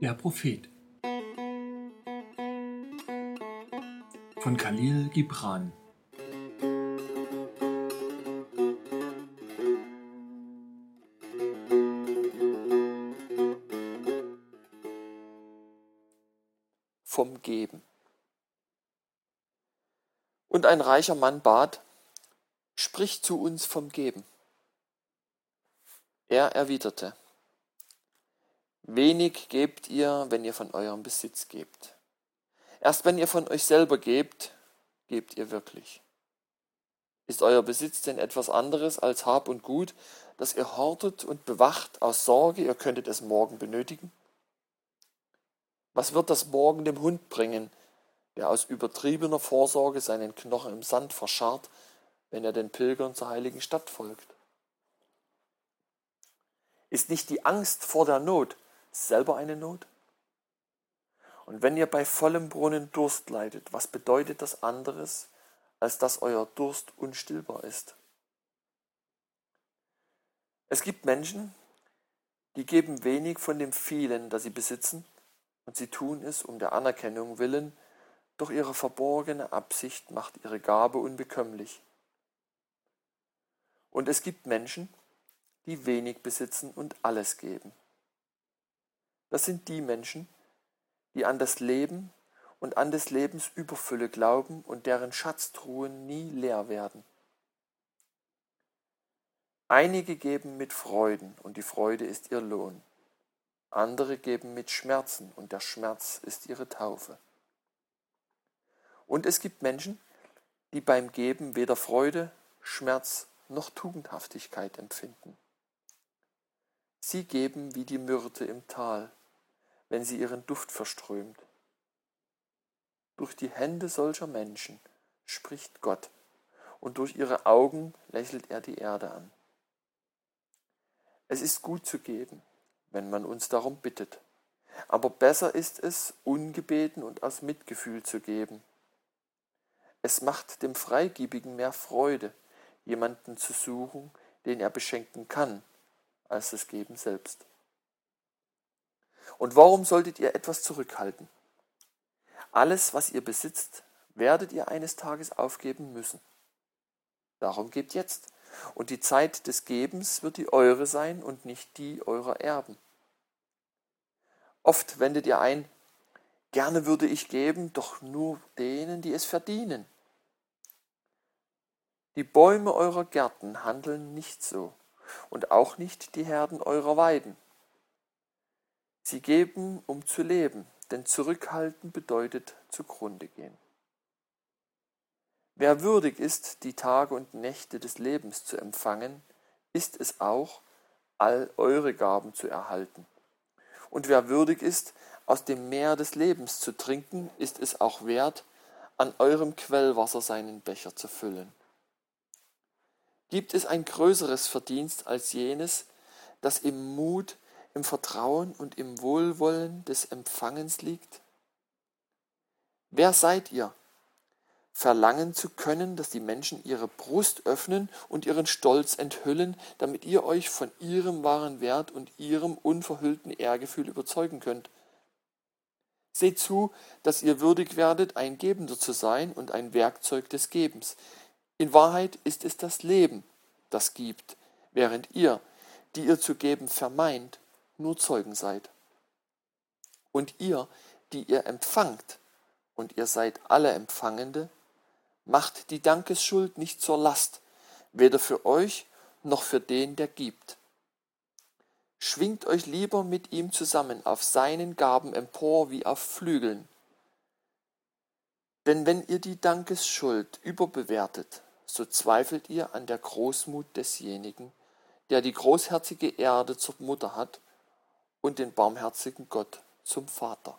Der Prophet. Von Khalil Gibran. Vom Geben. Und ein reicher Mann bat, Sprich zu uns vom Geben. Er erwiderte, Wenig gebt ihr, wenn ihr von eurem Besitz gebt. Erst wenn ihr von euch selber gebt, gebt ihr wirklich. Ist euer Besitz denn etwas anderes als Hab und Gut, das ihr hortet und bewacht aus Sorge, ihr könntet es morgen benötigen? Was wird das morgen dem Hund bringen, der aus übertriebener Vorsorge seinen Knochen im Sand verscharrt, wenn er den Pilgern zur heiligen Stadt folgt? Ist nicht die Angst vor der Not selber eine Not? Und wenn ihr bei vollem Brunnen Durst leidet, was bedeutet das anderes, als dass euer Durst unstillbar ist? Es gibt Menschen, die geben wenig von dem vielen, das sie besitzen, und sie tun es um der Anerkennung willen, doch ihre verborgene Absicht macht ihre Gabe unbekömmlich. Und es gibt Menschen, die wenig besitzen und alles geben. Das sind die Menschen, die an das Leben und an des Lebens Überfülle glauben und deren Schatztruhen nie leer werden. Einige geben mit Freuden und die Freude ist ihr Lohn. Andere geben mit Schmerzen und der Schmerz ist ihre Taufe. Und es gibt Menschen, die beim Geben weder Freude, Schmerz noch Tugendhaftigkeit empfinden. Sie geben wie die Myrte im Tal, wenn sie ihren Duft verströmt. Durch die Hände solcher Menschen spricht Gott, und durch ihre Augen lächelt er die Erde an. Es ist gut zu geben, wenn man uns darum bittet, aber besser ist es, ungebeten und aus Mitgefühl zu geben. Es macht dem Freigebigen mehr Freude, jemanden zu suchen, den er beschenken kann, als das Geben selbst. Und warum solltet ihr etwas zurückhalten? Alles, was ihr besitzt, werdet ihr eines Tages aufgeben müssen. Darum gebt jetzt, und die Zeit des Gebens wird die eure sein und nicht die eurer Erben. Oft wendet ihr ein, gerne würde ich geben, doch nur denen, die es verdienen. Die Bäume eurer Gärten handeln nicht so, und auch nicht die Herden eurer Weiden. Sie geben, um zu leben, denn zurückhalten bedeutet zugrunde gehen. Wer würdig ist, die Tage und Nächte des Lebens zu empfangen, ist es auch, all eure Gaben zu erhalten. Und wer würdig ist, aus dem Meer des Lebens zu trinken, ist es auch wert, an eurem Quellwasser seinen Becher zu füllen. Gibt es ein größeres Verdienst als jenes, das im Mut im Vertrauen und im Wohlwollen des Empfangens liegt? Wer seid ihr? Verlangen zu können, dass die Menschen ihre Brust öffnen und ihren Stolz enthüllen, damit ihr euch von ihrem wahren Wert und ihrem unverhüllten Ehrgefühl überzeugen könnt. Seht zu, dass ihr würdig werdet, ein Gebender zu sein und ein Werkzeug des Gebens. In Wahrheit ist es das Leben, das gibt, während ihr, die ihr zu geben vermeint, nur Zeugen seid. Und ihr, die ihr empfangt, und ihr seid alle Empfangende, macht die Dankesschuld nicht zur Last, weder für euch noch für den, der gibt. Schwingt euch lieber mit ihm zusammen auf seinen Gaben empor wie auf Flügeln. Denn wenn ihr die Dankesschuld überbewertet, so zweifelt ihr an der Großmut desjenigen, der die großherzige Erde zur Mutter hat und den barmherzigen Gott zum Vater.